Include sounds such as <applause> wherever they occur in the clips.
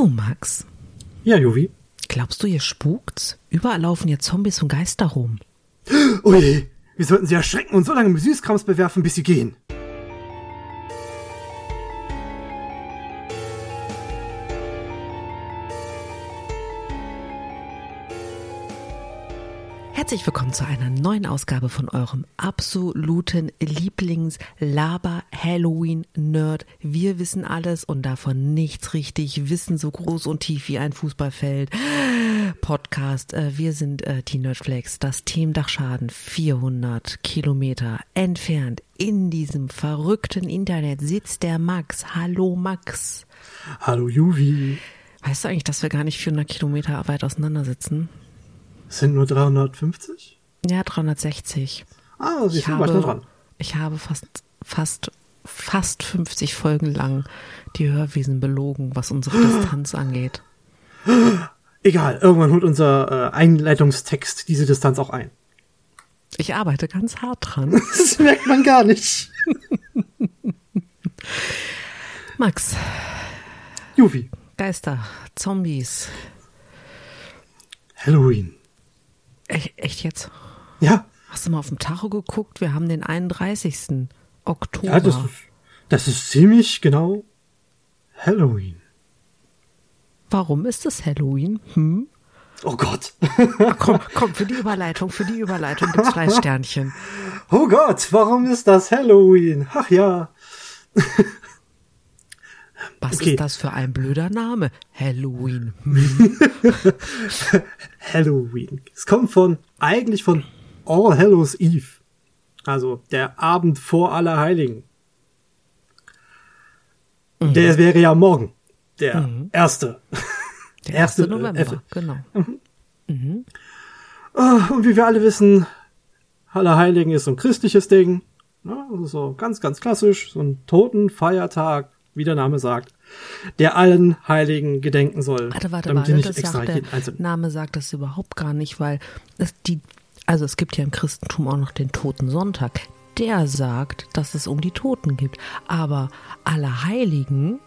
Du, Max. Ja, Jovi. Glaubst du, ihr spukt's? Überall laufen hier Zombies und Geister rum. <gasps> Ui, wir sollten sie erschrecken und so lange mit Süßkrams bewerfen, bis sie gehen. Herzlich willkommen zu einer neuen Ausgabe von eurem absoluten Lieblings-Laber-Halloween-Nerd. Wir wissen alles und davon nichts richtig. Wissen so groß und tief wie ein Fußballfeld. Podcast. Äh, wir sind äh, die Nerdflex. Das Team Dachschaden 400 Kilometer entfernt. In diesem verrückten Internet sitzt der Max. Hallo Max. Hallo Juvi. Weißt du eigentlich, dass wir gar nicht 400 Kilometer weit auseinander sitzen? Es sind nur 350? Ja, 360. Ah, sie Ich sind weiter habe, dran. ich habe fast, fast, fast 50 Folgen lang die Hörwesen belogen, was unsere <gasps> Distanz angeht. Egal, irgendwann holt unser äh, Einleitungstext diese Distanz auch ein. Ich arbeite ganz hart dran. <laughs> Das merkt man gar nicht. Max, Juvi, Geister, Zombies. Halloween. Echt, echt jetzt? Ja, Hast du mal auf dem Tacho geguckt? Wir haben den 31. Oktober. ja das, ist, das ist ziemlich genau Halloween. Warum ist es Halloween? Hm? Oh Gott. Ach, komm, komm, für die Überleitung, für die Überleitung gibt's drei Sternchen. <laughs> Oh Gott, warum ist das Halloween? Ach ja. Was Okay. ist das für ein blöder Name? Halloween. Hm. <laughs> Halloween. Es kommt von, eigentlich von All Hallows Eve. Also der Abend vor Allerheiligen. Der wäre ja morgen. Der erste. <laughs> Der 1. Erste, äh, November, Effe. genau. Ah, Und wie wir alle wissen, Allerheiligen ist so ein christliches Ding. Ja, also so ganz, ganz klassisch. So ein Totenfeiertag, wie der Name sagt, der allen Heiligen gedenken soll. Warte, warte, damit warte, nicht das extra sagt der jeden einzelnen. Name sagt das überhaupt gar nicht, weil es die, also es gibt ja im Christentum auch noch den Toten Sonntag. Der sagt, dass es um die Toten gibt. Aber alle Heiligen,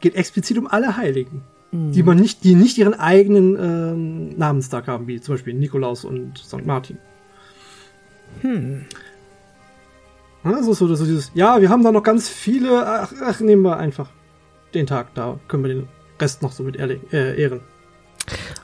geht explizit um alle Heiligen, Mhm. die man nicht, die nicht ihren eigenen ähm, Namenstag haben, wie zum Beispiel Nikolaus und St. Martin. Hm. Also so, so dieses, ja, wir haben da noch ganz viele, ach, ach, nehmen wir einfach den Tag, da können wir den Rest noch so mit äh, ehren.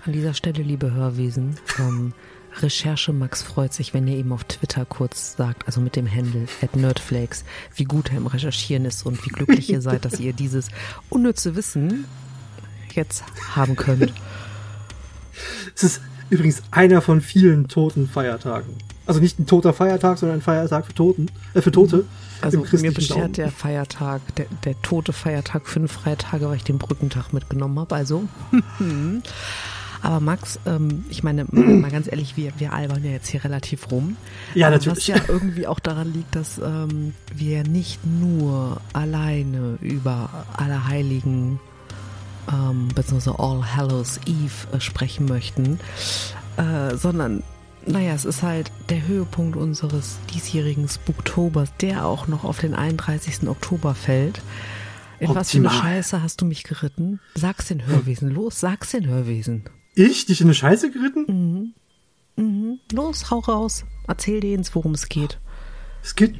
an dieser Stelle, liebe Hörwesen, ähm, <laughs> Recherche Max freut sich, wenn ihr ihm auf Twitter kurz sagt, also mit dem Handle at Nerdflakes, wie gut er im Recherchieren ist und wie glücklich ihr seid, dass ihr <laughs> dieses unnütze Wissen jetzt haben könnt. Es ist übrigens einer von vielen toten Feiertagen. Also nicht ein toter Feiertag, sondern ein Feiertag für Toten, äh, für Tote. Also im mir beschert der Feiertag, der, der tote Feiertag fünf Freitage, weil ich den Brückentag mitgenommen habe. Also, <laughs> aber Max, ähm, ich meine, <clears throat> mal ganz ehrlich, wir, wir albern ja jetzt hier relativ rum. Ja, natürlich. Was ja irgendwie auch daran liegt, dass ähm, wir nicht nur alleine über alle Heiligen ähm, beziehungsweise All Hallows Eve äh, sprechen möchten, äh, sondern naja, es ist halt der Höhepunkt unseres diesjährigen Spooktobers, der auch noch auf den 31. Oktober fällt. In was für eine Optimal. Scheiße hast du mich geritten? Sag's den Hörwesen, los, sag's den Hörwesen. Ich, dich in eine Scheiße geritten? Los, hau raus, erzähl denen, worum es geht. Es geht.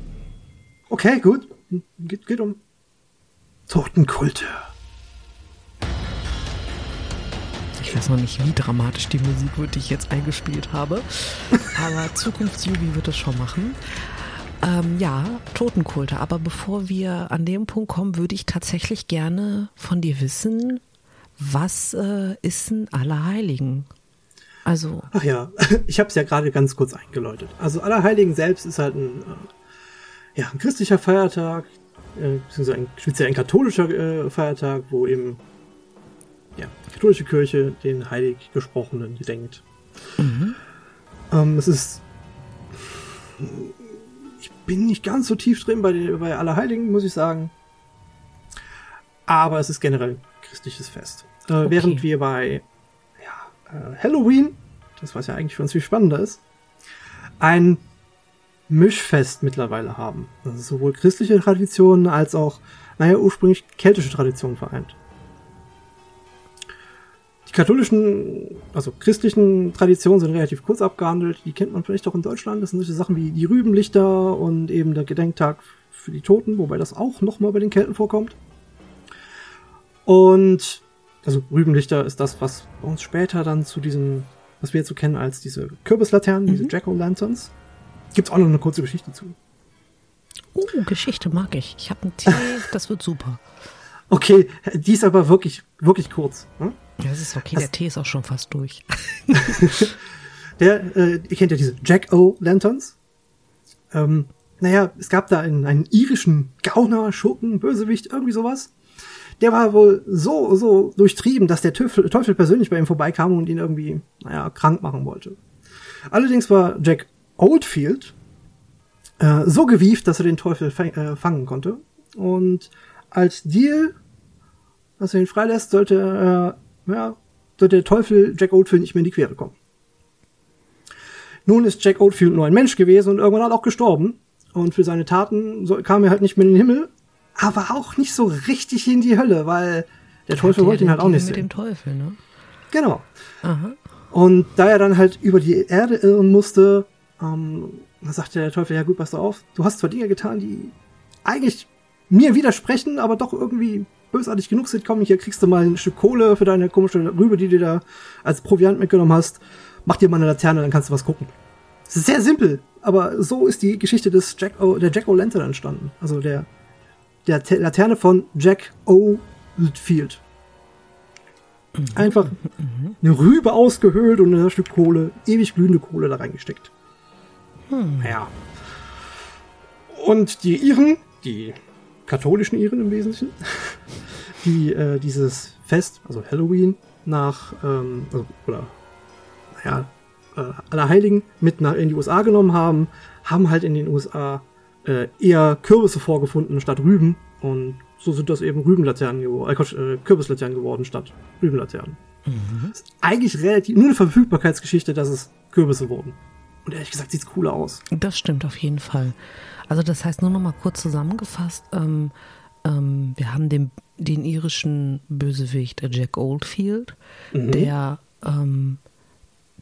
Okay, gut. Geht, geht um Totenkulte. Ich weiß noch nicht, wie dramatisch die Musik wird, die ich jetzt eingespielt habe. <laughs> Aber Zukunftsjubi wird es schon machen. Ähm, ja, Totenkulte. Aber bevor wir an dem Punkt kommen, würde ich tatsächlich gerne von dir wissen, was äh, ist ein Allerheiligen? Also, Ach ja, <laughs> ich habe es ja gerade ganz kurz eingeläutet. Also Allerheiligen selbst ist halt ein, äh, ja, ein christlicher Feiertag, äh, beziehungsweise ein, speziell ein katholischer äh, Feiertag, wo eben ja, die katholische Kirche den heilig Gesprochenen gedenkt. Ähm, es ist ich bin nicht ganz so tief drin bei, den, bei Allerheiligen, muss ich sagen. Aber es ist generell ein christliches Fest. Äh, Während wir bei ja, äh, Halloween, das was ja eigentlich für uns viel spannender ist, ein Mischfest mittlerweile haben. Also sowohl christliche Traditionen als auch, naja, ursprünglich keltische Traditionen vereint. Katholischen, also christlichen Traditionen sind relativ kurz abgehandelt. Die kennt man vielleicht auch in Deutschland. Das sind solche Sachen wie die Rübenlichter und eben der Gedenktag für die Toten, wobei das auch nochmal bei den Kelten vorkommt. Und also Rübenlichter ist das, was bei uns später dann zu diesem, was wir jetzt so kennen als diese Kürbislaternen, mhm. diese Jack-O-Lanterns. Gibt's auch noch eine kurze Geschichte zu. Uh, Geschichte mag ich. Ich habe einen Tee, das wird super. Okay, die ist aber wirklich, wirklich kurz. Hm? Ja, das ist okay, das, der Tee ist auch schon fast durch. <laughs> der, äh, ihr kennt ja diese Jack-O-Lanterns. Ähm, naja, es gab da einen, einen irischen Gauner, Schurken, Bösewicht, irgendwie sowas. Der war wohl so, so durchtrieben, dass der Teufel, Teufel persönlich bei ihm vorbeikam und ihn irgendwie, naja, krank machen wollte. Allerdings war Jack Oldfield äh, so gewieft, dass er den Teufel äh, fangen konnte. Und als Deal, dass er ihn freilässt, sollte, äh, ja, sollte der Teufel Jack Oldfield nicht mehr in die Quere kommen. Nun ist Jack Oldfield nur ein Mensch gewesen und irgendwann auch gestorben. Und für seine Taten kam er halt nicht mehr in den Himmel, aber auch nicht so richtig in die Hölle, weil der Teufel wollte ihn halt auch nicht sehen. Mit dem Teufel, ne? Genau. Aha. Und da er dann halt über die Erde irren musste, ähm, da sagte der Teufel, ja gut, pass auf, du hast zwar Dinge getan, die eigentlich mir widersprechen, aber doch irgendwie bösartig genug sind. Komm, hier kriegst du mal ein Stück Kohle für deine komische Rübe, die du da als Proviant mitgenommen hast. Mach dir mal eine Laterne, dann kannst du was gucken. Es ist sehr simpel, aber so ist die Geschichte des Jack o, der Jack O'Lantern entstanden. Also der, der Laterne von Jack Oldfield. Mhm. Einfach eine Rübe ausgehöhlt und ein Stück Kohle, ewig glühende Kohle da reingesteckt. Hm. Ja. Und die Iren, die katholischen Iren im Wesentlichen, <laughs> die äh, dieses Fest, also Halloween, nach, ähm, also, oder, naja, äh, Allerheiligen mit nach, in die USA genommen haben, haben halt in den USA äh, eher Kürbisse vorgefunden statt Rüben und so sind das eben Rübenlaternen geworden, äh, äh, Kürbislaternen geworden statt Rübenlaternen. Mhm. Das ist eigentlich relativ nur eine Verfügbarkeitsgeschichte, dass es Kürbisse wurden. Und ehrlich gesagt sieht's cooler aus. Das stimmt auf jeden Fall. Also das heißt nur noch mal kurz zusammengefasst, ähm, ähm, wir haben den, den irischen Bösewicht Jack Oldfield, mhm. der ähm,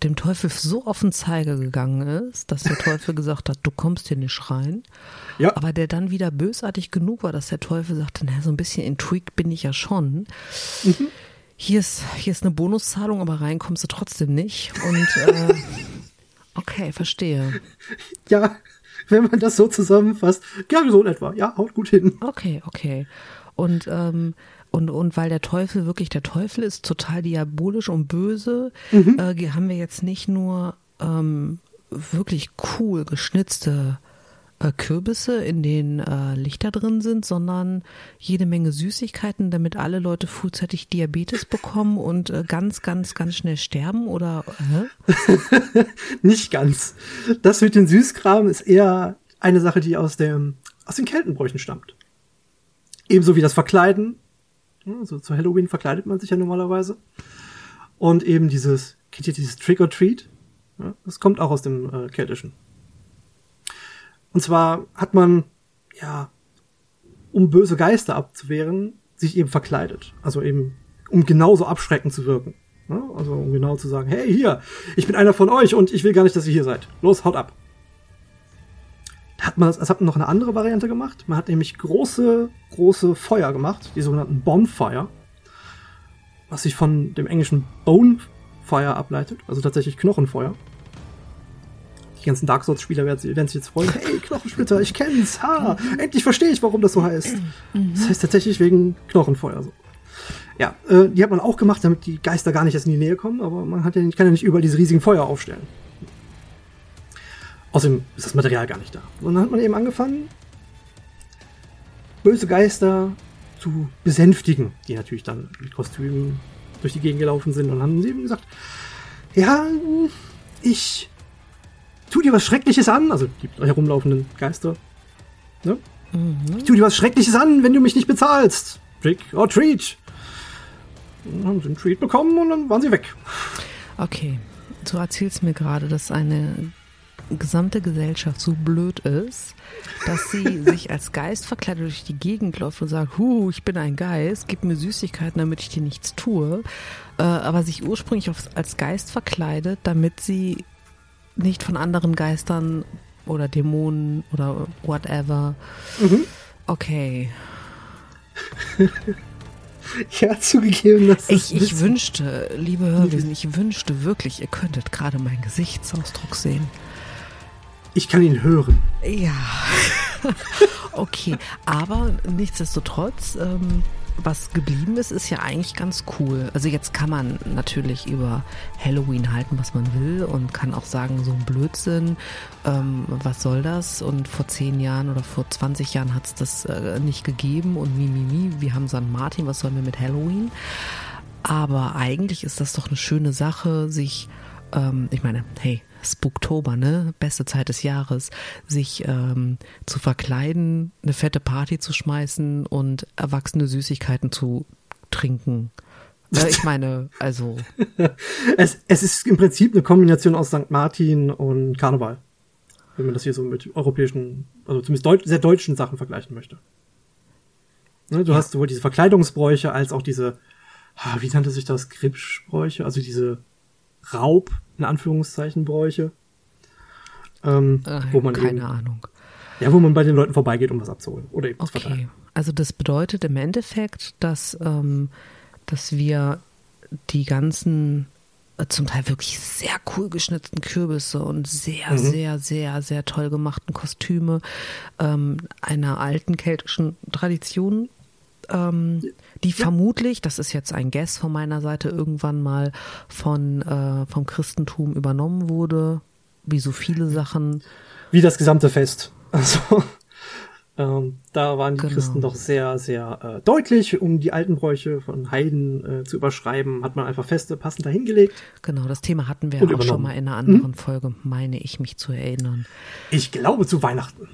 dem Teufel so auf den Zeiger gegangen ist, dass der Teufel <laughs> gesagt hat, du kommst hier nicht rein. Ja. Aber der dann wieder bösartig genug war, dass der Teufel sagte, na, so ein bisschen intrigued bin ich ja schon. Mhm. Hier ist, hier ist eine Bonuszahlung, aber rein kommst du trotzdem nicht. Und äh, <laughs> okay, verstehe. <laughs> Ja, wenn man das so zusammenfasst. Ja, so in etwa. Ja, haut gut hin. Okay, okay. Und, ähm, und, und weil der Teufel wirklich der Teufel ist, total diabolisch und böse, mhm. äh, haben wir jetzt nicht nur ähm, wirklich cool geschnitzte äh, Kürbisse, in denen äh, Lichter drin sind, sondern jede Menge Süßigkeiten, damit alle Leute frühzeitig Diabetes bekommen und äh, ganz, ganz, ganz schnell sterben oder? <laughs> Nicht ganz. Das mit den Süßkram ist eher eine Sache, die aus dem aus den Keltenbräuchen stammt. Ebenso wie das Verkleiden. Also zu Halloween verkleidet man sich ja normalerweise. Und eben dieses, kennt ihr dieses Trick or Treat? Das kommt auch aus dem äh, Keltischen. Und zwar hat man, ja, um böse Geister abzuwehren, sich eben verkleidet. Also eben, um genauso abschreckend zu wirken. Ja, also um genau zu sagen, hey, hier, ich bin einer von euch und ich will gar nicht, dass ihr hier seid. Los, haut ab. Da hat man das hat man noch eine andere Variante gemacht. Man hat nämlich große, große Feuer gemacht, die sogenannten Bonfire, was sich von dem englischen Bonefire ableitet, also tatsächlich Knochenfeuer. Die ganzen Dark Souls-Spieler werden, werden, sich jetzt freuen. Hey, Knochensplitter, ich kenn's. Ha, endlich verstehe ich, warum das so heißt. Das heißt tatsächlich wegen Knochenfeuer so. Ja, äh, die hat man auch gemacht, damit die Geister gar nicht erst in die Nähe kommen, aber man hat ja nicht, kann ja nicht überall diese riesigen Feuer aufstellen. Außerdem ist das Material gar nicht da. Und dann hat man eben angefangen, böse Geister zu besänftigen, die natürlich dann mit Kostümen durch die Gegend gelaufen sind und haben eben gesagt, ja, ich tu dir was Schreckliches an, also die herumlaufenden Geister. Ne? Mhm. Ich tu dir was Schreckliches an, wenn du mich nicht bezahlst. Trick or treat. Dann haben sie einen Treat bekommen und dann waren sie weg. Okay, du erzählst mir gerade, dass eine gesamte Gesellschaft so blöd ist, dass sie <laughs> sich als Geist verkleidet durch die Gegend läuft und sagt, hu, ich bin ein Geist, gib mir Süßigkeiten, damit ich dir nichts tue, äh, aber sich ursprünglich als Geist verkleidet, damit sie nicht von anderen Geistern oder Dämonen oder whatever. Mhm. Okay. <laughs> ja, zugegeben, dass ich, ich wünschte, liebe Hörwesen, ich wünschte wirklich, ihr könntet gerade meinen Gesichtsausdruck sehen. Ich kann ihn hören. Ja. <laughs> okay, aber nichtsdestotrotz, ähm, was geblieben ist, ist ja eigentlich ganz cool. Also jetzt kann man natürlich über Halloween halten, was man will und kann auch sagen, so ein Blödsinn, ähm, was soll das? Und vor zehn Jahren oder vor 20 Jahren hat es das äh, nicht gegeben und mi, mi, mi, wir haben San Martin, was sollen wir mit Halloween? Aber eigentlich ist das doch eine schöne Sache, sich, ähm, ich meine, hey, Spooktober, ne? Beste Zeit des Jahres, sich ähm, zu verkleiden, eine fette Party zu schmeißen und erwachsene Süßigkeiten zu trinken. Ja, ich meine, also. <laughs> es, es ist im Prinzip eine Kombination aus St. Martin und Karneval. Wenn man das hier so mit europäischen, also zumindest deut sehr deutschen Sachen vergleichen möchte. Ne, du ja. hast sowohl diese Verkleidungsbräuche als auch diese, wie nannte sich das, Gripsbräuche, also diese Raub, in Anführungszeichen, Bräuche. Ähm, Ach, wo man keine eben, Ahnung. Ja, wo man bei den Leuten vorbeigeht, um was abzuholen. Oder eben okay. zu verteilen. Also das bedeutet im Endeffekt, dass, ähm, dass wir die ganzen äh, zum Teil wirklich sehr cool geschnitzten Kürbisse und sehr, mhm. sehr, sehr, sehr toll gemachten Kostüme ähm, einer alten keltischen Tradition ähm, die ja. vermutlich, das ist jetzt ein Guess von meiner Seite, irgendwann mal von äh, vom Christentum übernommen wurde, wie so viele Sachen. Wie das gesamte Fest. <laughs> Also ähm, da waren die genau. Christen doch sehr, sehr äh, deutlich, um die alten Bräuche von Heiden äh, zu überschreiben, hat man einfach Feste passend dahingelegt. Genau, das Thema hatten wir auch schon mal in einer anderen mhm. Folge, meine ich mich zu erinnern. Ich glaube zu Weihnachten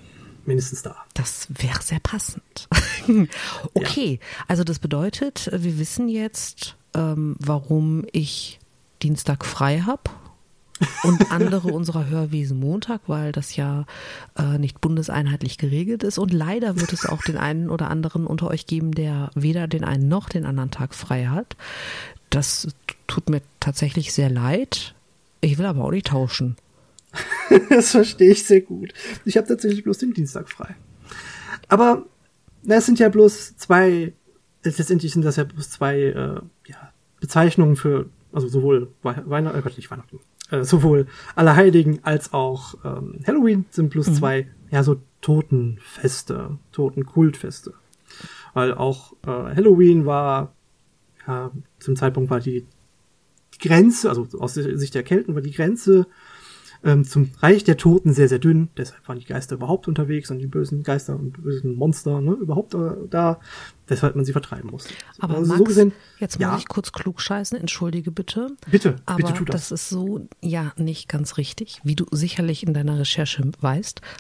mindestens da. Das wäre sehr passend. <laughs> okay, ja. also das bedeutet, wir wissen jetzt, ähm, warum ich Dienstag frei habe <laughs> und andere unserer Hörwesen Montag, weil das ja äh, nicht bundeseinheitlich geregelt ist. Und leider wird es auch den einen oder anderen unter euch geben, der weder den einen noch den anderen Tag frei hat. Das tut mir tatsächlich sehr leid. Ich will aber auch nicht tauschen. <laughs> das verstehe ich sehr gut. Ich habe tatsächlich bloß den Dienstag frei. Aber na, es sind ja bloß zwei, letztendlich sind das ja bloß zwei äh, ja, Bezeichnungen für, also sowohl Weihnachten, äh, nicht Weihnachten, äh, sowohl Allerheiligen als auch ähm, Halloween sind bloß mhm. zwei, ja, so Totenfeste, Totenkultfeste. Weil auch äh, Halloween war, ja, zum Zeitpunkt war die, die Grenze, also aus Sicht der Kelten war die Grenze ähm, zum Reich der Toten sehr, sehr dünn. Deshalb waren die Geister überhaupt unterwegs und die bösen Geister und bösen Monster ne, überhaupt äh, da. Deshalb man sie vertreiben musste. Aber also Max, so gesehen, jetzt muss ja. ich kurz klug scheißen, entschuldige bitte. Bitte, aber bitte tu das. das ist so, ja, nicht ganz richtig, wie du sicherlich in deiner Recherche weißt. <laughs>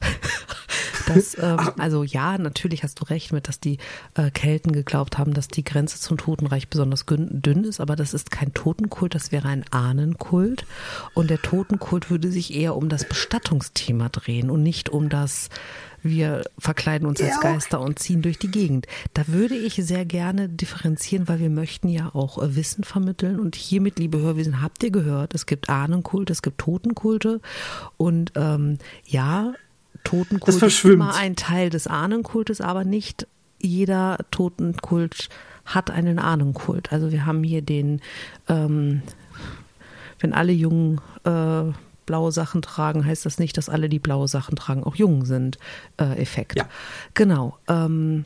dass, <laughs> ähm, also ja, natürlich hast du recht mit, dass die äh, Kelten geglaubt haben, dass die Grenze zum Totenreich besonders dünn ist, aber das ist kein Totenkult, das wäre ein Ahnenkult. Und der Totenkult würde sich eher um das Bestattungsthema drehen und nicht um das wir verkleiden uns als Geister und ziehen durch die Gegend. Da würde ich sehr gerne differenzieren, weil wir möchten ja auch äh, Wissen vermitteln. Und hiermit, liebe Hörwesen, habt ihr gehört, es gibt Ahnenkulte, es gibt Totenkulte. Und ähm, ja, Totenkult ist immer ein Teil des Ahnenkultes, aber nicht jeder Totenkult hat einen Ahnenkult. Also wir haben hier den, ähm, wenn alle Jungen äh, blaue Sachen tragen, heißt das nicht, dass alle, die blaue Sachen tragen, auch Jungen sind. Äh, Effekt. Ja. Genau. Ähm,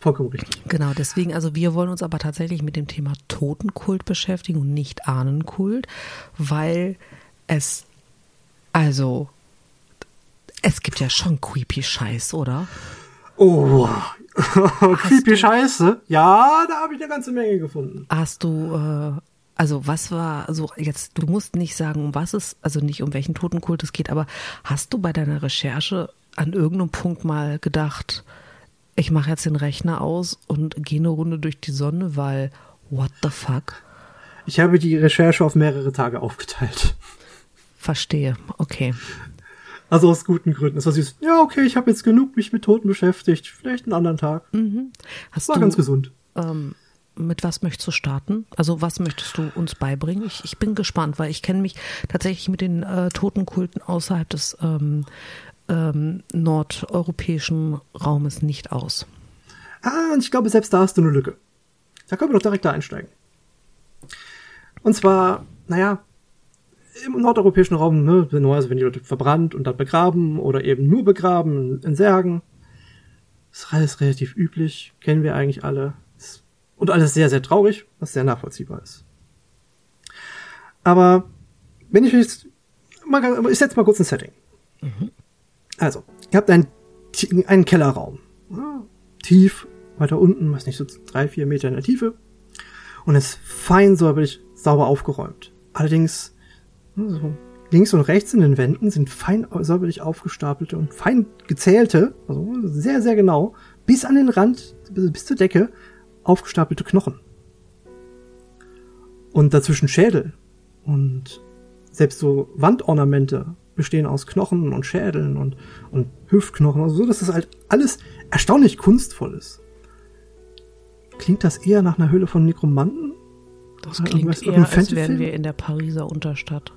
Vollkommen richtig. Genau, deswegen, also wir wollen uns aber tatsächlich mit dem Thema Totenkult beschäftigen und nicht Ahnenkult, weil es, also, es gibt ja schon creepy Scheiß, oder? Oh, <laughs> creepy Scheiße? Ja, da habe ich eine ganze Menge gefunden. Hast du äh, also was war so jetzt, du musst nicht sagen, um was es, also nicht um welchen Totenkult es geht, aber hast du bei deiner Recherche an irgendeinem Punkt mal gedacht, ich mache jetzt den Rechner aus und gehe eine Runde durch die Sonne, weil what the fuck? Ich habe die Recherche auf mehrere Tage aufgeteilt. Verstehe, okay. Also aus guten Gründen. Es war süß. Ja, okay, ich habe jetzt genug mich mit Toten beschäftigt. Vielleicht einen anderen Tag. Mhm. Hast War du, ganz gesund. ähm, mit was möchtest du starten? Also was möchtest du uns beibringen? Ich, ich bin gespannt, weil ich kenne mich tatsächlich mit den äh, Totenkulten außerhalb des ähm, ähm, nordeuropäischen Raumes nicht aus. Ah, und ich glaube, selbst da hast du eine Lücke. Da können wir doch direkt da einsteigen. Und zwar, naja, im nordeuropäischen Raum, ne, normalerweise werden die Leute verbrannt und dann begraben oder eben nur begraben in Särgen. Ist alles relativ üblich, kennen wir eigentlich alle. Und alles sehr, sehr traurig, was sehr nachvollziehbar ist. Aber wenn ich jetzt mal, ich setze mal kurz ein Setting. Also, ihr habt einen, einen Kellerraum. Ja, tief, weiter unten, weiß nicht, so drei, vier Meter in der Tiefe. Und ist fein säuberlich sauber aufgeräumt. Allerdings, so links und rechts in den Wänden sind fein säuberlich aufgestapelte und fein gezählte, also sehr, sehr genau, bis an den Rand, bis, bis zur Decke, aufgestapelte Knochen. Und dazwischen Schädel. Und selbst so Wandornamente bestehen aus Knochen und Schädeln und, und Hüftknochen, also so, dass das halt alles erstaunlich kunstvoll ist. Klingt das eher nach einer Höhle von Nekromanten? Das Oder klingt irgendwas- eher, als wären wir in der Pariser Unterstadt.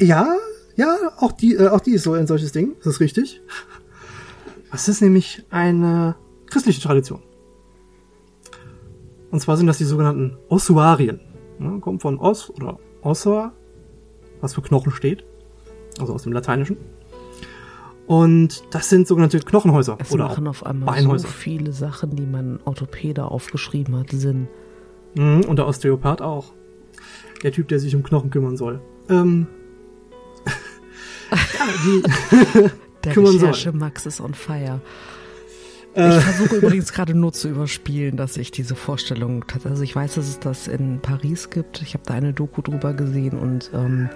Ja, ja, auch die, äh, auch die ist so ein solches Ding, das ist richtig. <laughs> Das ist nämlich eine christliche Tradition. Und zwar sind das die sogenannten Ossuarien. Ja, kommt von Os oder Ossa, was für Knochen steht. Also aus dem Lateinischen. Und das sind sogenannte Knochenhäuser. Es oder machen auf einmal so Beinhäuser. viele Sachen, die mein Orthopäde aufgeschrieben hat, Sinn. Mhm, und der Osteopath auch. Der Typ, der sich um Knochen kümmern soll. Ähm, <laughs> ja, die, <laughs> Der Kümmern soll. Max ist on fire. Äh. Ich versuche übrigens gerade nur zu überspielen, dass ich diese Vorstellung tatsächlich, also ich weiß, dass es das in Paris gibt. Ich habe da eine Doku drüber gesehen und ähm,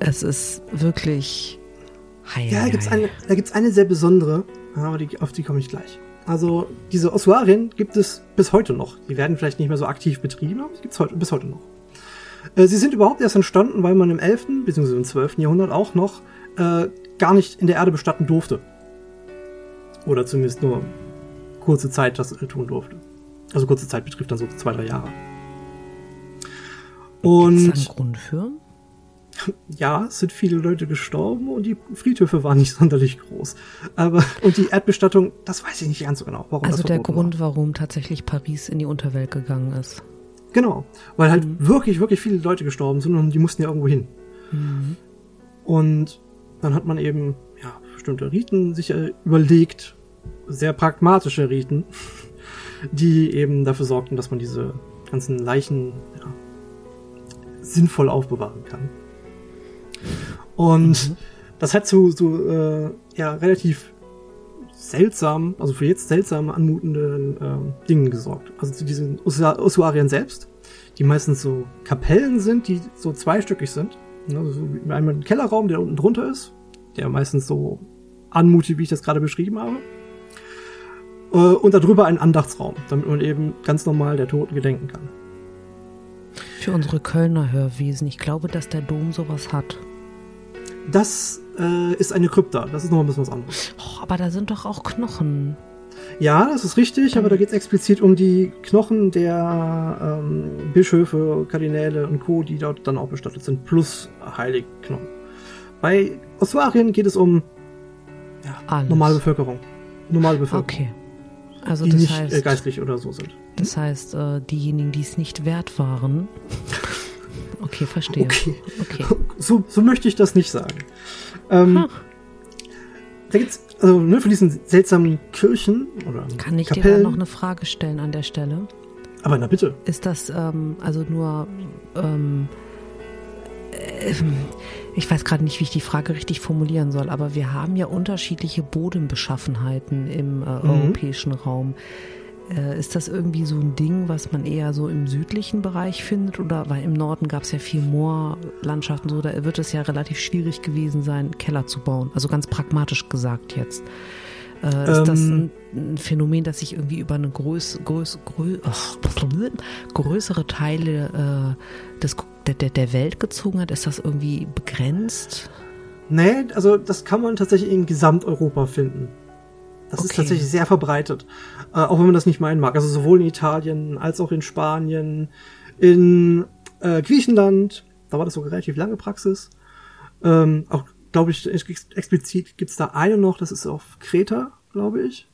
es ist wirklich. Hei, Ja, da gibt's hei. eine, da gibt's eine sehr besondere, aber die, auf die komme ich gleich. Also diese Ossuarien gibt es bis heute noch. Die werden vielleicht nicht mehr so aktiv betrieben, aber es gibt's heute, bis heute noch. Äh, sie sind überhaupt erst entstanden, weil man im 11. bzw. im 12. Jahrhundert auch noch äh, gar nicht in der Erde bestatten durfte. Oder zumindest nur kurze Zeit das tun durfte. Also kurze Zeit betrifft dann so zwei, drei Jahre. Gibt's Und einen Grund für? <laughs> ja, es sind viele Leute gestorben und die Friedhöfe waren nicht sonderlich groß. Aber, und die Erdbestattung, das weiß ich nicht ganz so genau, warum Also der Grund, warum tatsächlich Paris in die Unterwelt gegangen ist. war. Genau. Weil halt wirklich, wirklich viele Leute gestorben sind und die mussten ja irgendwo hin. Und dann hat man eben, ja, bestimmte Riten sich äh, überlegt, sehr pragmatische Riten, die eben dafür sorgten, dass man diese ganzen Leichen, ja, sinnvoll aufbewahren kann. Und das hat zu so äh, ja relativ seltsam, also für jetzt seltsam anmutenden ähm, Dingen gesorgt. Also zu diesen Ossuarien selbst, die meistens so Kapellen sind, die so zweistöckig sind. Also so einmal ein Kellerraum, der unten drunter ist, der meistens so anmutet, wie ich das gerade beschrieben habe. Äh, und darüber ein Andachtsraum, damit man eben ganz normal der Toten gedenken kann. Für unsere Kölner Hörwesen, ich glaube, dass der Dom sowas hat. Das äh, ist eine Krypta, das ist noch ein bisschen was anderes. Oh, aber da sind doch auch Knochen. Ja, das ist richtig, aber da geht es explizit um die Knochen der ähm, Bischöfe, Kardinäle und Co., die dort dann auch bestattet sind, plus Heiligknochen. Bei Ossuarien geht es um ja, normale Bevölkerung. Normale Bevölkerung, Okay. Also die das nicht äh, heißt, geistlich oder so sind. das heißt, äh, diejenigen, die es nicht wert waren. <laughs> Okay, verstehe. Okay. Okay. <laughs> So, so möchte ich das nicht sagen. Ähm, Hm. Da gibt's, also ne, für diesen seltsamen Kirchen oder Kann ich dir Kapellen, da noch eine Frage stellen an der Stelle? aber na bitte. Ist das ähm, also nur, ähm, ähm, ich weiß gerade nicht, wie ich die Frage richtig formulieren soll, aber wir haben ja unterschiedliche Bodenbeschaffenheiten im äh, europäischen Raum. Äh, ist das irgendwie so ein Ding, was man eher so im südlichen Bereich findet? Oder weil im Norden gab es ja viel Moorlandschaften, so da wird es ja relativ schwierig gewesen sein, Keller zu bauen. Also ganz pragmatisch gesagt jetzt. Äh, ist das ein, Ähm. ein Phänomen, das sich irgendwie über eine größ, größ, grö, ach, größere Teile äh, des, der, der, der Welt gezogen hat? Ist das irgendwie begrenzt? Nee, also das kann man tatsächlich in Gesamteuropa finden. Das okay. ist tatsächlich sehr verbreitet. Äh, auch wenn man das nicht meinen mag. Also sowohl in Italien als auch in Spanien, in äh, Griechenland, da war das sogar relativ lange Praxis. Ähm, auch, glaube ich, explizit gibt's da eine noch, das ist auf Kreta, glaube ich.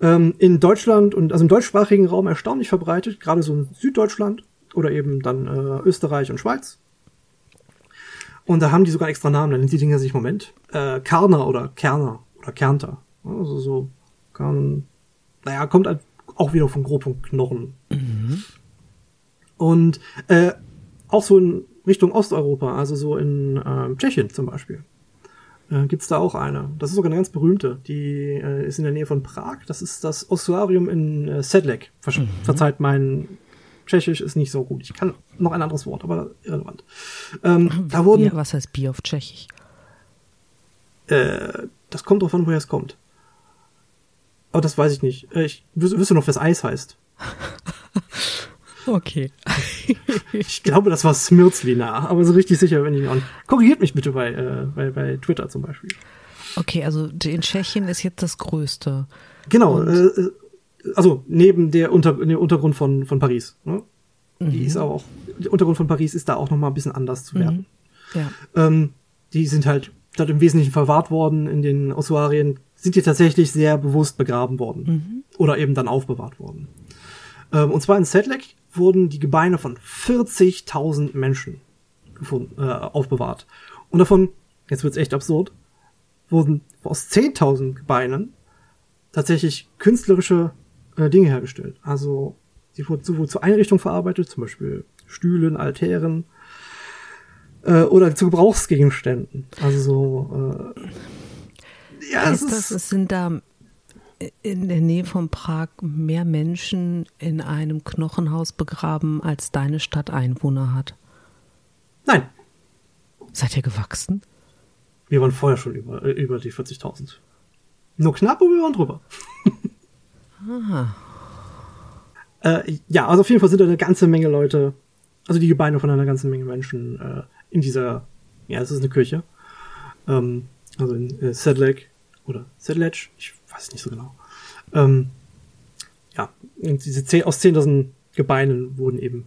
Ähm, in Deutschland und also im deutschsprachigen Raum erstaunlich verbreitet, gerade so in Süddeutschland oder eben dann äh, Österreich und Schweiz. Und da haben die sogar extra Namen, dann nennen die Dinger sich Moment. Äh, Karner oder Kerner oder Kernter. Also so kann, naja, kommt halt auch wieder von grob von Knochen. Mhm. Und äh, auch so in Richtung Osteuropa, also so in äh, Tschechien zum Beispiel, äh, gibt's da auch eine. Das ist sogar eine ganz berühmte. Die äh, ist in der Nähe von Prag. Das ist das Ossuarium in äh, Sedlec. Ver mhm. Verzeiht mein Tschechisch ist nicht so gut. Ich kann noch ein anderes Wort, aber irrelevant. Ähm, da wurden, Bier, was heißt Bier auf Tschechisch? Äh, das kommt drauf an, woher es kommt. Aber das weiß ich nicht. Äh, ich wüsste noch, was Eis heißt. <laughs> okay. <laughs> ich glaube, das war Smirzlina, aber so richtig sicher bin ich noch nicht. Korrigiert mich bitte bei, äh, bei, bei Twitter zum Beispiel. Okay, also in Tschechien ist jetzt das Größte. Genau, äh, äh, also neben der Unter dem Untergrund von, von Paris. Ne? Mhm. Die ist auch, der Untergrund von Paris ist da auch noch mal ein bisschen anders zu werden. Mhm. Ja. Ähm, die sind halt dort im Wesentlichen verwahrt worden in den Ossuarien, sind die tatsächlich sehr bewusst begraben worden. Mhm. Oder eben dann aufbewahrt worden. Ähm, und zwar in Sedlec wurden die Gebeine von 40.000 Menschen gefunden, äh, aufbewahrt. Und davon, jetzt wird's echt absurd, wurden aus 10.000 Gebeinen tatsächlich künstlerische äh, Dinge hergestellt. Also sie wurden sowohl zur Einrichtung verarbeitet, zum Beispiel Stühlen, Altären, äh, oder zu Gebrauchsgegenständen. Also so, äh, ja, heißt es das, es sind da in der Nähe von Prag mehr Menschen in einem Knochenhaus begraben, als deine Stadt Einwohner hat? Nein. Seid ihr gewachsen? Wir waren vorher schon über, äh, über die 40.000. Nur knapp, aber wir waren drüber. Aha. Äh, ja, also auf jeden Fall sind da eine ganze Menge Leute, also die Gebeine von einer ganzen Menge Menschen äh, in dieser, ja, es ist eine Kirche, ähm, also in äh, Sedlec oder Sedlec, ich weiß nicht so genau. Ähm, ja, und diese zehn, aus 10.000 Gebeinen wurden eben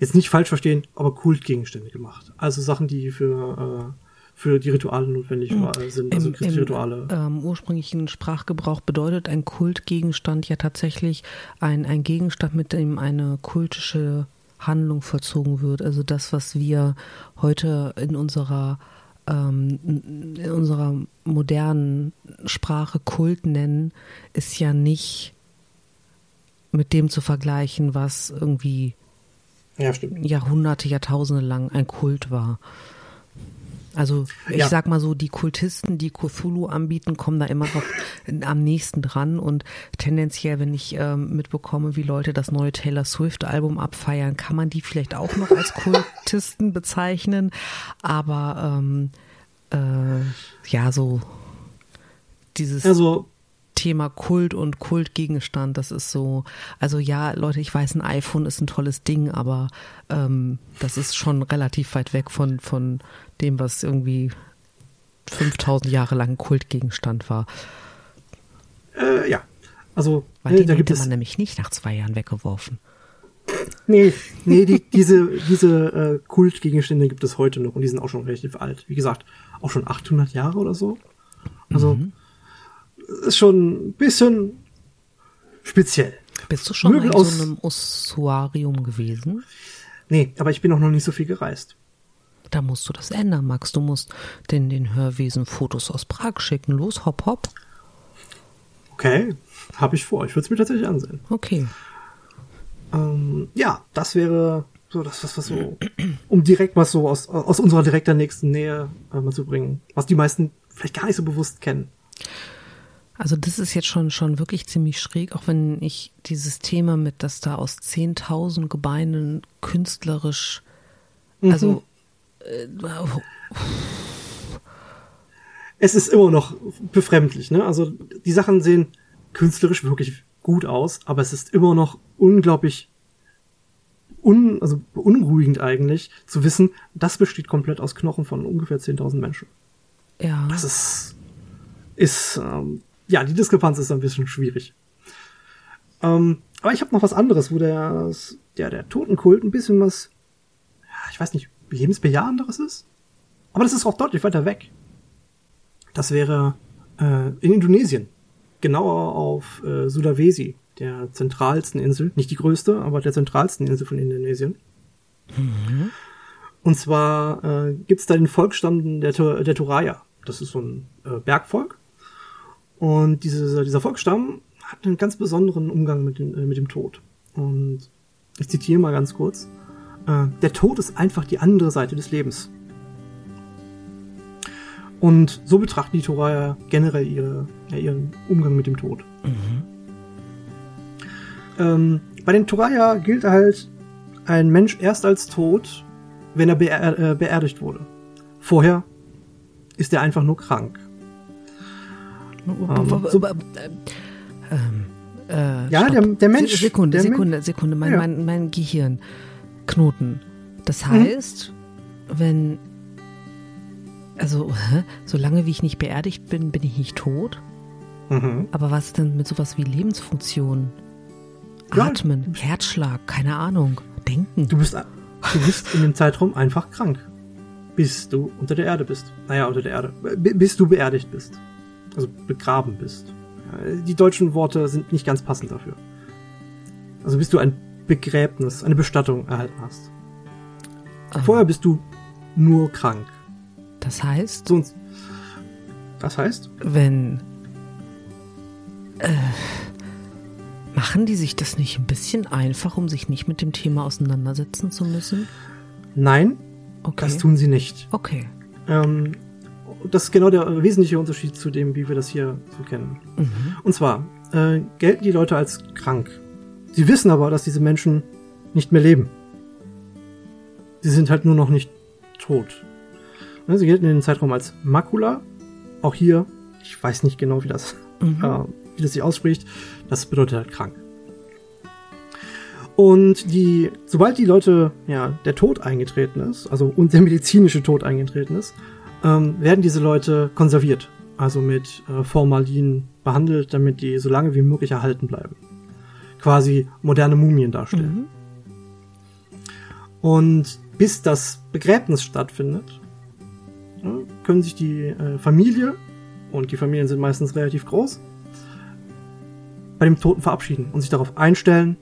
jetzt nicht falsch verstehen, aber Kultgegenstände gemacht. Also Sachen, die für äh, für die Rituale notwendig mhm. sind, also Im, christliche Rituale. Im ähm, ursprünglichen Sprachgebrauch bedeutet ein Kultgegenstand ja tatsächlich ein, ein Gegenstand, mit dem eine kultische Handlung vollzogen wird. Also das, was wir heute in unserer ähm, in unserer modernen Sprache Kult nennen, ist ja nicht mit dem zu vergleichen, was irgendwie ja, Jahrhunderte, Jahrtausende lang ein Kult war. Also ich ja. sag mal so, die Kultisten, die Cthulhu anbieten, kommen da immer noch am nächsten dran und tendenziell, wenn ich ähm, mitbekomme, wie Leute das neue Taylor Swift Album abfeiern, kann man die vielleicht auch noch als Kultisten <laughs> bezeichnen, aber ähm, äh, ja, so dieses also, Thema Kult und Kultgegenstand, das ist so, also ja, Leute, ich weiß, ein iPhone ist ein tolles Ding, aber ähm, das ist schon relativ weit weg von, von dem, was irgendwie 5000 Jahre lang Kultgegenstand war. Äh, ja, also Weil ne, da gibt man nämlich nicht nach zwei Jahren weggeworfen. Nee, nee, die, diese, diese äh, Kultgegenstände gibt es heute noch und die sind auch schon relativ alt. Wie gesagt, auch schon 800 Jahre oder so. Also mhm. Ist schon ein bisschen speziell. Bist du schon Möbel in so einem Ossuarium gewesen? Nee, aber ich bin auch noch nicht so viel gereist. Da musst du das ändern, Max. Du musst den, den Hörwesen Fotos aus Prag schicken. Los, hopp, hopp. Okay, habe ich vor. Ich würde es mir tatsächlich ansehen. Okay. Ähm, ja, das wäre so das, was, was so, um direkt was so aus, aus unserer direkter nächsten Nähe äh, mal zu bringen, was die meisten vielleicht gar nicht so bewusst kennen. Also das ist jetzt schon, schon wirklich ziemlich schräg, auch wenn ich dieses Thema mit, dass da aus 10.000 Gebeinen künstlerisch, mhm. also äh, es ist immer noch befremdlich, ne? Also die Sachen sehen künstlerisch wirklich gut aus, aber es ist immer noch unglaublich un, also beunruhigend eigentlich, zu wissen, das besteht komplett aus Knochen von ungefähr 10.000 Menschen. Ja. Das ist, ist ähm, ja, die Diskrepanz ist ein bisschen schwierig. Ähm, aber ich habe noch was anderes, wo der, der, der Totenkult ein bisschen was, ja, ich weiß nicht, lebensbejahenderes ist. Aber das ist auch deutlich weiter weg. Das wäre äh, in Indonesien. Genauer auf äh, Sulawesi, der zentralsten Insel. Nicht die größte, aber der zentralsten Insel von Indonesien. Mhm. Und zwar äh, gibt es da den Volksstamm der, der Toraya. Das ist so ein äh, Bergvolk. Und diese, dieser Volksstamm hat einen ganz besonderen Umgang mit, den, äh, mit dem Tod. Und ich zitiere mal ganz kurz. Äh, der Tod ist einfach die andere Seite des Lebens. Und so betrachten die Toraya generell ihre, ja, ihren Umgang mit dem Tod. Mhm. Ähm, bei den Toraya gilt halt ein Mensch erst als tot, wenn er beer äh, beerdigt wurde. Vorher ist er einfach nur krank. Ja, der, der, Mensch. Sekunde, der Sekunde, Mensch. Sekunde. Mein, ja. mein, mein Gehirn. Knoten. Das mhm. heißt, mhm. wenn. Also, solange wie ich nicht beerdigt bin, bin ich nicht tot. Mhm. Aber was ist denn mit sowas wie Lebensfunktion? Atmen, ja. Herzschlag, keine Ahnung. Denken. Du bist, du bist in dem Zeitraum einfach krank. Bis du unter der Erde bist. Naja, unter der Erde. Bis du beerdigt bist. Also begraben bist. Die deutschen Worte sind nicht ganz passend dafür. Also bis du ein Begräbnis, eine Bestattung erhalten hast. Ah. Vorher bist du nur krank. Das heißt? Sonst. Das heißt? Wenn. Äh, machen die sich das nicht ein bisschen einfach, um sich nicht mit dem Thema auseinandersetzen zu müssen? Nein, okay. das tun sie nicht. Okay. Ähm, das ist genau der wesentliche Unterschied zu dem, wie wir das hier so kennen. Mhm. Und zwar äh, gelten die Leute als krank. Sie wissen aber, dass diese Menschen nicht mehr leben. Sie sind halt nur noch nicht tot. Ne, sie gelten in den Zeitraum als Makula. Auch hier, ich weiß nicht genau, wie das, mhm. äh, wie das sich ausspricht. Das bedeutet halt krank. Und die, sobald die Leute, ja, der Tod eingetreten ist, also und der medizinische Tod eingetreten ist, ähm, werden diese Leute konserviert. Also mit äh, Formalin behandelt, damit die so lange wie möglich erhalten bleiben. Quasi moderne Mumien darstellen. Mhm. Und bis das Begräbnis stattfindet, können sich die äh, Familie, und die Familien sind meistens relativ groß, bei dem Toten verabschieden und sich darauf einstellen,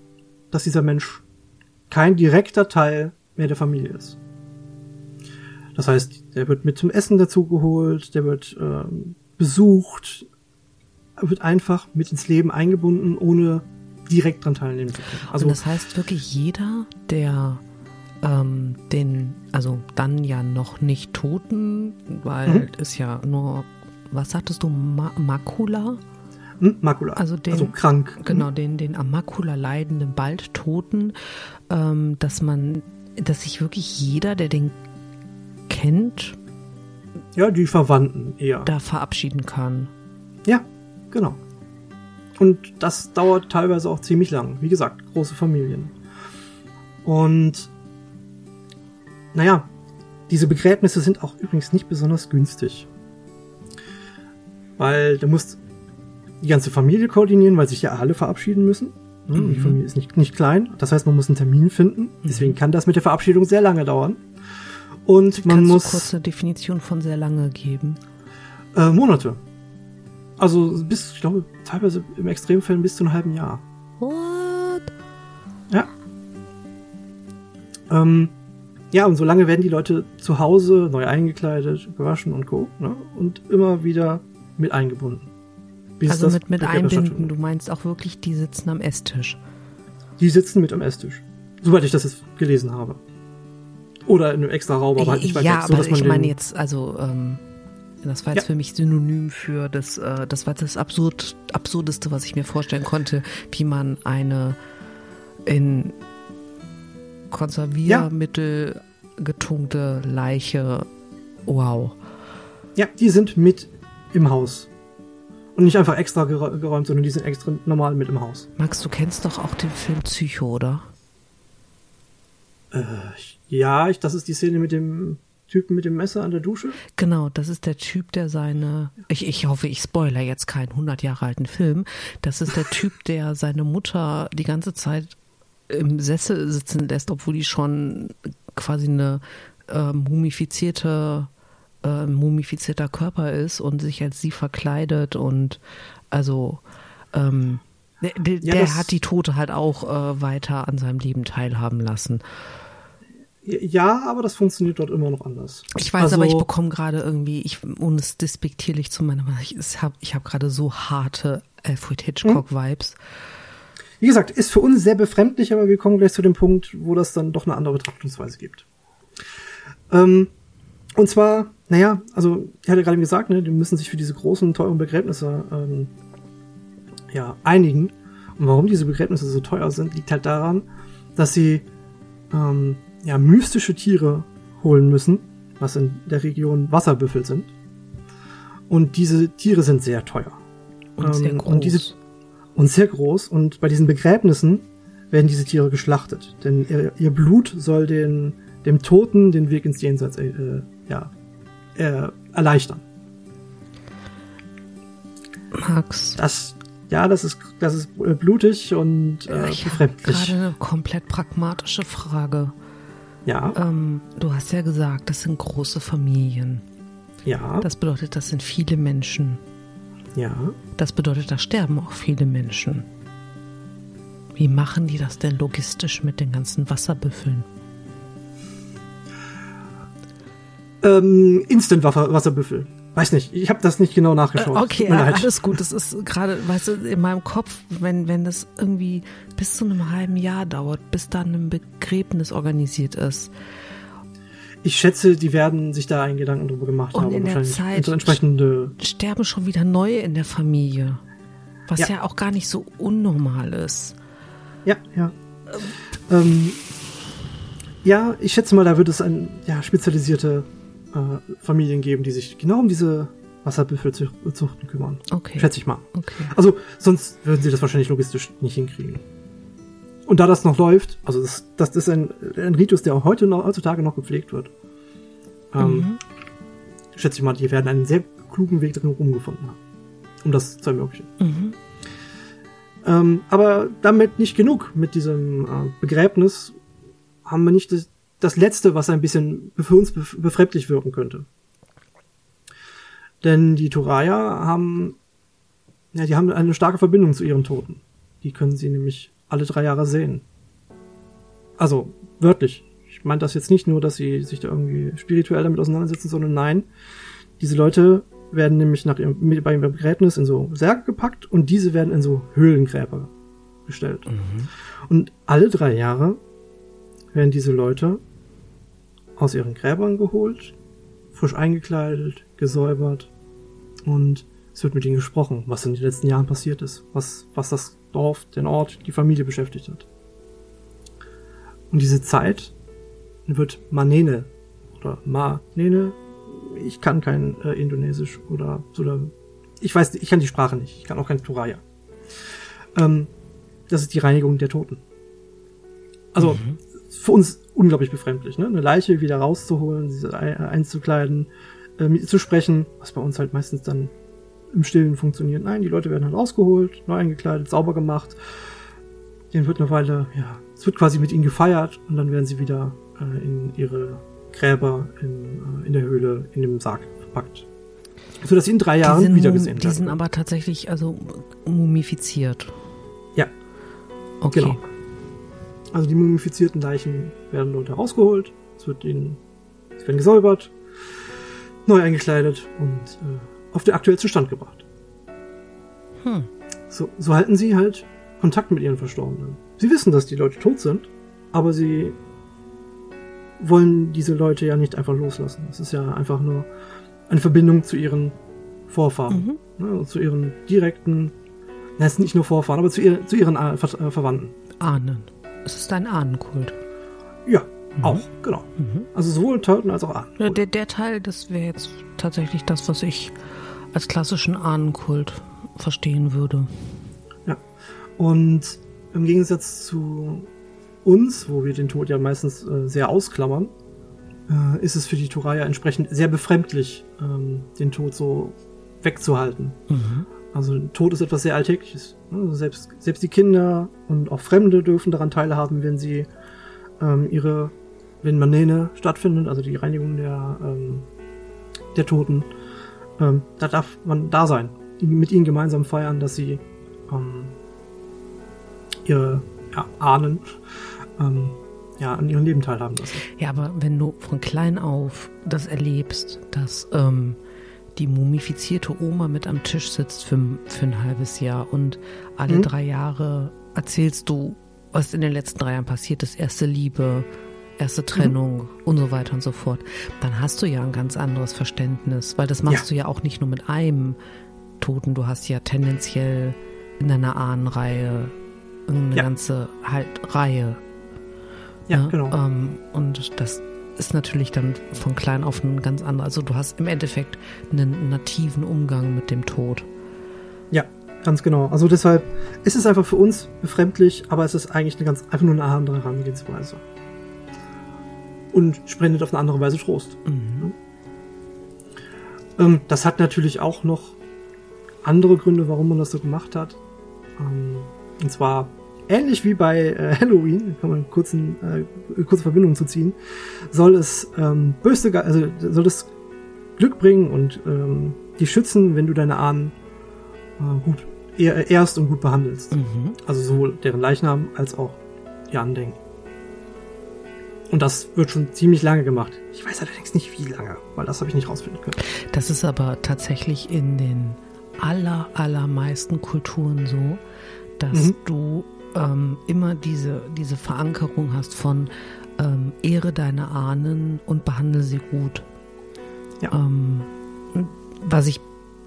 dass dieser Mensch kein direkter Teil mehr der Familie ist. Das heißt, der wird mit zum Essen dazugeholt, der wird ähm, besucht, wird einfach mit ins Leben eingebunden, ohne direkt dran teilnehmen zu können. Also Und das heißt wirklich jeder, der ähm, den, also dann ja noch nicht Toten, weil mhm. es ja nur, was sagtest du, Ma Makula? Hm, Makula. Also, den, also krank. Genau, den, den am Makula leidenden, bald Toten, ähm, dass man, dass sich wirklich jeder, der den kennt. Ja, die Verwandten eher. Da verabschieden kann. Ja, genau. Und das dauert teilweise auch ziemlich lang. Wie gesagt, große Familien. Und naja, diese Begräbnisse sind auch übrigens nicht besonders günstig. Weil du musst die ganze Familie koordinieren, weil sich ja alle verabschieden müssen. Mhm. Die Familie ist nicht, nicht klein. Das heißt, man muss einen Termin finden. Mhm. Deswegen kann das mit der Verabschiedung sehr lange dauern. Und man Kannst muss. Du kurze Definition von sehr lange geben. Äh, Monate. Also bis, ich glaube, teilweise im Extremfällen bis zu einem halben Jahr. What? Ja. Ähm, ja, und so lange werden die Leute zu Hause neu eingekleidet, gewaschen und co. Ne? Und immer wieder mit eingebunden. also mit, mit einbinden, du meinst auch wirklich, die sitzen am Esstisch. Die sitzen mit am Esstisch. Soweit ich das jetzt gelesen habe. Oder in einem extra Raum, aber halt nicht weit ja, weg. So, aber ich meine jetzt, also ähm, das war jetzt ja. für mich synonym für das, äh, das war das absurd, absurdeste, was ich mir vorstellen konnte, wie man eine in Konserviermittel ja. getunkte Leiche, wow. Ja, die sind mit im Haus. Und nicht einfach extra geräumt, sondern die sind extra normal mit im Haus. Max, du kennst doch auch den Film Psycho, oder? Äh, ja, ich, das ist die Szene mit dem Typen mit dem Messer an der Dusche. Genau, das ist der Typ, der seine, ich, ich hoffe, ich spoiler jetzt keinen 100 Jahre alten Film. Das ist der Typ, <laughs> der seine Mutter die ganze Zeit im Sessel sitzen lässt, obwohl die schon quasi eine äh, mumifizierte, äh, mumifizierter Körper ist und sich als sie verkleidet und also ähm, der, der, ja, der hat die Tote halt auch äh, weiter an seinem Leben teilhaben lassen. Ja, aber das funktioniert dort immer noch anders. Ich weiß, also, aber ich bekomme gerade irgendwie, ich, ohne es despektierlich zu meiner, ich habe ich hab gerade so harte Alfred Hitchcock-Vibes. Wie gesagt, ist für uns sehr befremdlich, aber wir kommen gleich zu dem Punkt, wo das dann doch eine andere Betrachtungsweise gibt. Ähm, und zwar, naja, also ich hatte gerade gesagt, ne, die müssen sich für diese großen, teuren Begräbnisse ähm, ja, einigen. Und warum diese Begräbnisse so teuer sind, liegt halt daran, dass sie ähm, ja, mystische Tiere holen müssen, was in der Region Wasserbüffel sind. Und diese Tiere sind sehr teuer. Und ähm, sehr groß. Und, diese, und sehr groß. Und bei diesen Begräbnissen werden diese Tiere geschlachtet. Denn ihr, ihr Blut soll den, dem Toten den Weg ins Jenseits äh, ja, äh, erleichtern. Max. Das, ja, das ist, das ist blutig und äh, ich befremdlich. Gerade eine komplett pragmatische Frage. Ja. Ähm, du hast ja gesagt, das sind große Familien. Ja. Das bedeutet, das sind viele Menschen. Ja. Das bedeutet, da sterben auch viele Menschen. Wie machen die das denn logistisch mit den ganzen Wasserbüffeln? Ähm, Instant-Wasserbüffel. Weiß nicht, ich habe das nicht genau nachgeschaut. Äh, okay, ja, alles gut. Das ist gerade, weißt du, in meinem Kopf, wenn, wenn das irgendwie bis zu einem halben Jahr dauert, bis dann ein Begräbnis organisiert ist. Ich schätze, die werden sich da einen Gedanken drüber gemacht Und haben. in der Zeit entsprechende sterben schon wieder neue in der Familie. Was ja, ja auch gar nicht so unnormal ist. Ja, ja. Ähm, ja, ich schätze mal, da wird es ein ja, spezialisierte äh, Familien geben, die sich genau um diese Wasserbüffelzuchten kümmern. Okay. Schätze ich mal. Okay. Also, sonst würden sie das wahrscheinlich logistisch nicht hinkriegen. Und da das noch läuft, also das, das ist ein, ein Ritus, der auch heute noch, heutzutage noch gepflegt wird, ähm, mhm. schätze ich mal, die werden einen sehr klugen Weg drin rumgefunden haben, um das zu ermöglichen. Mhm. Ähm, aber damit nicht genug mit diesem äh, Begräbnis haben wir nicht das, das Letzte, was ein bisschen für uns befremdlich wirken könnte. Denn die Turaya haben, ja, die haben eine starke Verbindung zu ihren Toten. Die können sie nämlich alle drei Jahre sehen. Also, wörtlich. Ich meine das jetzt nicht nur, dass sie sich da irgendwie spirituell damit auseinandersetzen, sondern nein, diese Leute werden nämlich nach ihrem, bei ihrem Begräbnis in so Särge gepackt und diese werden in so Höhlengräber gestellt. Mhm. Und alle drei Jahre werden diese Leute aus ihren Gräbern geholt, frisch eingekleidet, gesäubert und es wird mit ihnen gesprochen, was in den letzten Jahren passiert ist, was, was das Dorf, den Ort, die Familie beschäftigt hat. Und diese Zeit wird Manene oder Ma-Nene, ich kann kein äh, Indonesisch oder, oder ich weiß, ich kann die Sprache nicht, ich kann auch kein Turaya. Ähm, das ist die Reinigung der Toten. Also mhm. für uns unglaublich befremdlich, ne? Eine Leiche wieder rauszuholen, sie einzukleiden, äh, zu sprechen, was bei uns halt meistens dann im Stillen funktioniert. Nein, die Leute werden halt rausgeholt, neu eingekleidet, sauber gemacht. Denen wird eine Weile, ja, es wird quasi mit ihnen gefeiert und dann werden sie wieder äh, in ihre Gräber in, äh, in der Höhle, in dem Sarg verpackt. So dass sie in drei Jahren wiedergesehen werden. Die sind aber tatsächlich also mumifiziert. Ja. Okay. Genau. Also die mumifizierten Leichen werden dort herausgeholt, es wird ihnen, sie werden gesäubert, neu eingekleidet und äh, auf den aktuellen Zustand gebracht. Hm. So, so halten sie halt Kontakt mit ihren Verstorbenen. Sie wissen, dass die Leute tot sind, aber sie wollen diese Leute ja nicht einfach loslassen. Es ist ja einfach nur eine Verbindung zu ihren Vorfahren, mhm. ne, zu ihren direkten, na, es sind nicht nur Vorfahren, aber zu, ihr, zu ihren äh, Ver äh, Verwandten. Ahnen. Es ist ein Ahnenkult. Ja, mhm. auch, genau. Mhm. Also sowohl Toten als auch Ahnenkult. Ja, der, der Teil, das wäre jetzt tatsächlich das, was ich als klassischen Ahnenkult verstehen würde. Ja. Und im Gegensatz zu uns, wo wir den Tod ja meistens äh, sehr ausklammern, äh, ist es für die Turaya entsprechend sehr befremdlich, ähm, den Tod so wegzuhalten. Mhm. Also Tod ist etwas sehr Alltägliches. Also selbst, selbst die Kinder und auch Fremde dürfen daran teilhaben, wenn sie ähm, ihre, wenn Manene stattfindet, also die Reinigung der, ähm, der Toten. Ähm, da darf man da sein, mit ihnen gemeinsam feiern, dass sie ähm, ihre ja, Ahnen ähm, ja, an ihrem Leben teilhaben lassen. Ja, aber wenn du von klein auf das erlebst, dass ähm, die mumifizierte Oma mit am Tisch sitzt für, für ein halbes Jahr und alle Mhm. drei Jahre erzählst du, was in den letzten drei Jahren passiert ist, erste Liebe, erste Trennung und so weiter und so fort, dann hast du ja ein ganz anderes Verständnis, weil das machst Ja. du ja auch nicht nur mit einem Toten, du hast ja tendenziell in deiner Ahnenreihe eine Ja. ganze halt Reihe Ja, Ne? genau. Ähm, und das ist natürlich dann von klein auf ein ganz anderer. Also du hast im Endeffekt einen nativen Umgang mit dem Tod. Ja, ganz genau. Also deshalb ist es einfach für uns befremdlich, aber es ist eigentlich eine ganz einfach nur eine andere Herangehensweise. Und spendet auf eine andere Weise Trost. Mhm. Ähm, das hat natürlich auch noch andere Gründe, warum man das so gemacht hat. Ähm, und zwar ähnlich wie bei äh, Halloween, kann man kurz in, äh, kurze Verbindung zu ziehen, soll es ähm, böse, also soll es Glück bringen und ähm, die schützen, wenn du deine Ahnen äh, gut ehr, ehrst und gut behandelst. Mhm. Also sowohl deren Leichnam als auch ihr Andenken. Und das wird schon ziemlich lange gemacht. Ich weiß allerdings nicht, wie lange, weil das habe ich nicht rausfinden können. Das ist aber tatsächlich in den aller, allermeisten Kulturen so, dass Mhm. du ähm, immer diese, diese Verankerung hast von ähm, Ehre deine Ahnen und behandle sie gut. Ja. Ähm, was ich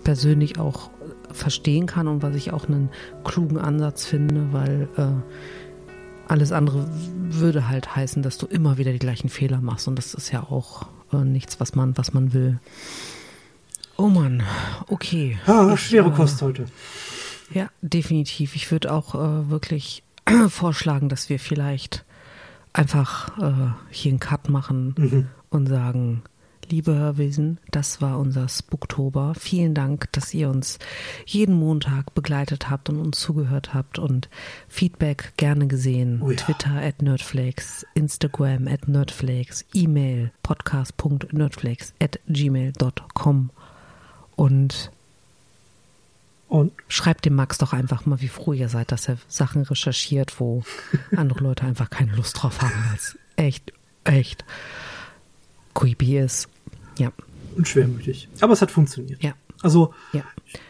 persönlich auch verstehen kann und was ich auch einen klugen Ansatz finde, weil äh, alles andere würde halt heißen, dass du immer wieder die gleichen Fehler machst und das ist ja auch äh, nichts, was man, was man will. Oh Mann, okay. Ah, Ich, schwere äh, Kost heute. Ja, definitiv. Ich würde auch äh, wirklich <clears throat> vorschlagen, dass wir vielleicht einfach äh, hier einen Cut machen Mhm. und sagen, liebe Hörwesen, das war unser Spooktober. Vielen Dank, dass ihr uns jeden Montag begleitet habt und uns zugehört habt und Feedback gerne gesehen. Oh ja. Twitter at Nerdflakes, Instagram at Nerdflakes, E-Mail podcast.nerdflakes at gmail.com und Und Schreibt dem Max doch einfach mal, wie froh ihr seid, dass er Sachen recherchiert, wo <laughs> andere Leute einfach keine Lust drauf haben, weil es echt, echt creepy ist. Ja, und schwermütig. Aber es hat funktioniert. ja, Also, ja.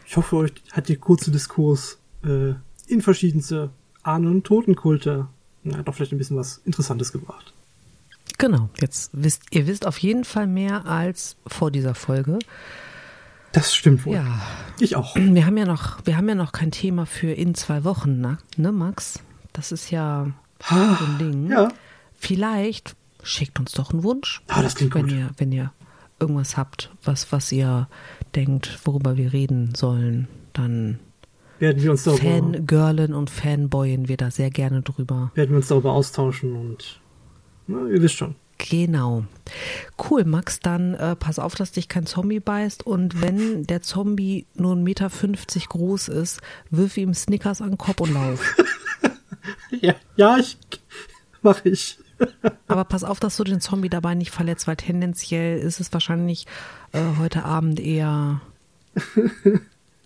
ich hoffe, euch hat der kurze Diskurs äh, in verschiedenste Ahnen- und Totenkulte na, doch vielleicht ein bisschen was Interessantes gebracht. Genau. Jetzt wisst ihr wisst auf jeden Fall mehr als vor dieser Folge. Das stimmt wohl. Ja, Ich auch. wir haben ja noch, wir haben ja noch kein Thema für in zwei Wochen, ne, ne Max? Das ist ja so ein Ding. Ja. Vielleicht schickt uns doch einen Wunsch. Ah, das klingt wenn gut. ihr, wenn ihr irgendwas habt, was, was ihr denkt, worüber wir reden sollen, dann Werden wir uns darüber, Fangirlen und Fanboyen wir da sehr gerne drüber. werden wir uns darüber austauschen und na, ihr wisst schon. Genau. Cool, Max, dann äh, pass auf, dass dich kein Zombie beißt und wenn der Zombie nur 1,50 Meter groß ist, wirf ihm Snickers an den Kopf und lauf. <laughs> Ja, ja ich <laughs> mache ich. <laughs> Aber pass auf, dass du den Zombie dabei nicht verletzt, weil tendenziell ist es wahrscheinlich äh, heute Abend eher,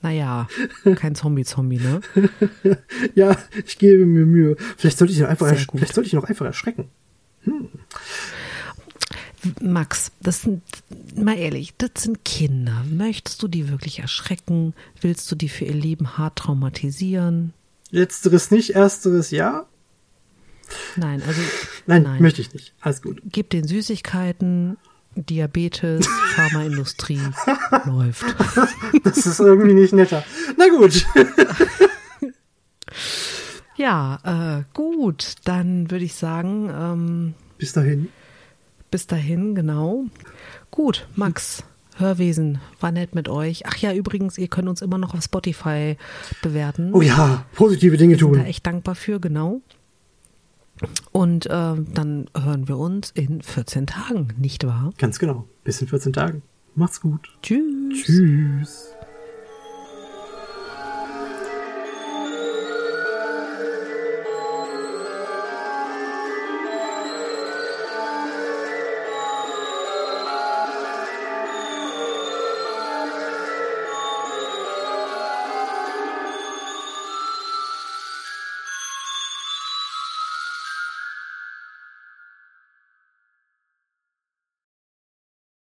naja, kein Zombie-Zombie, ne? Ja, ich gebe mir Mühe. Vielleicht sollte ich noch einfach, ersch- vielleicht sollte ich noch einfach erschrecken. Max, das sind, mal ehrlich, das sind Kinder. Möchtest du die wirklich erschrecken? Willst du die für ihr Leben hart traumatisieren? Letzteres nicht, ersteres ja. Nein, also Nein, Nein. möchte ich nicht. Alles gut. gib den Süßigkeiten, Diabetes, <laughs> Pharmaindustrie läuft. <laughs> Das ist irgendwie nicht netter. Na gut. <laughs> Ja, äh, gut, dann würde ich sagen, ähm, Bis dahin. Bis dahin, genau. Gut, Max, Hörwesen, war nett mit euch. Ach ja, übrigens, ihr könnt uns immer noch auf Spotify bewerten. Oh ja, positive Dinge sind da tun. echt dankbar für, genau. Und äh, dann hören wir uns in 14 Tagen, nicht wahr? Ganz genau. Bis in 14 Tagen. Macht's gut. Tschüss. Tschüss.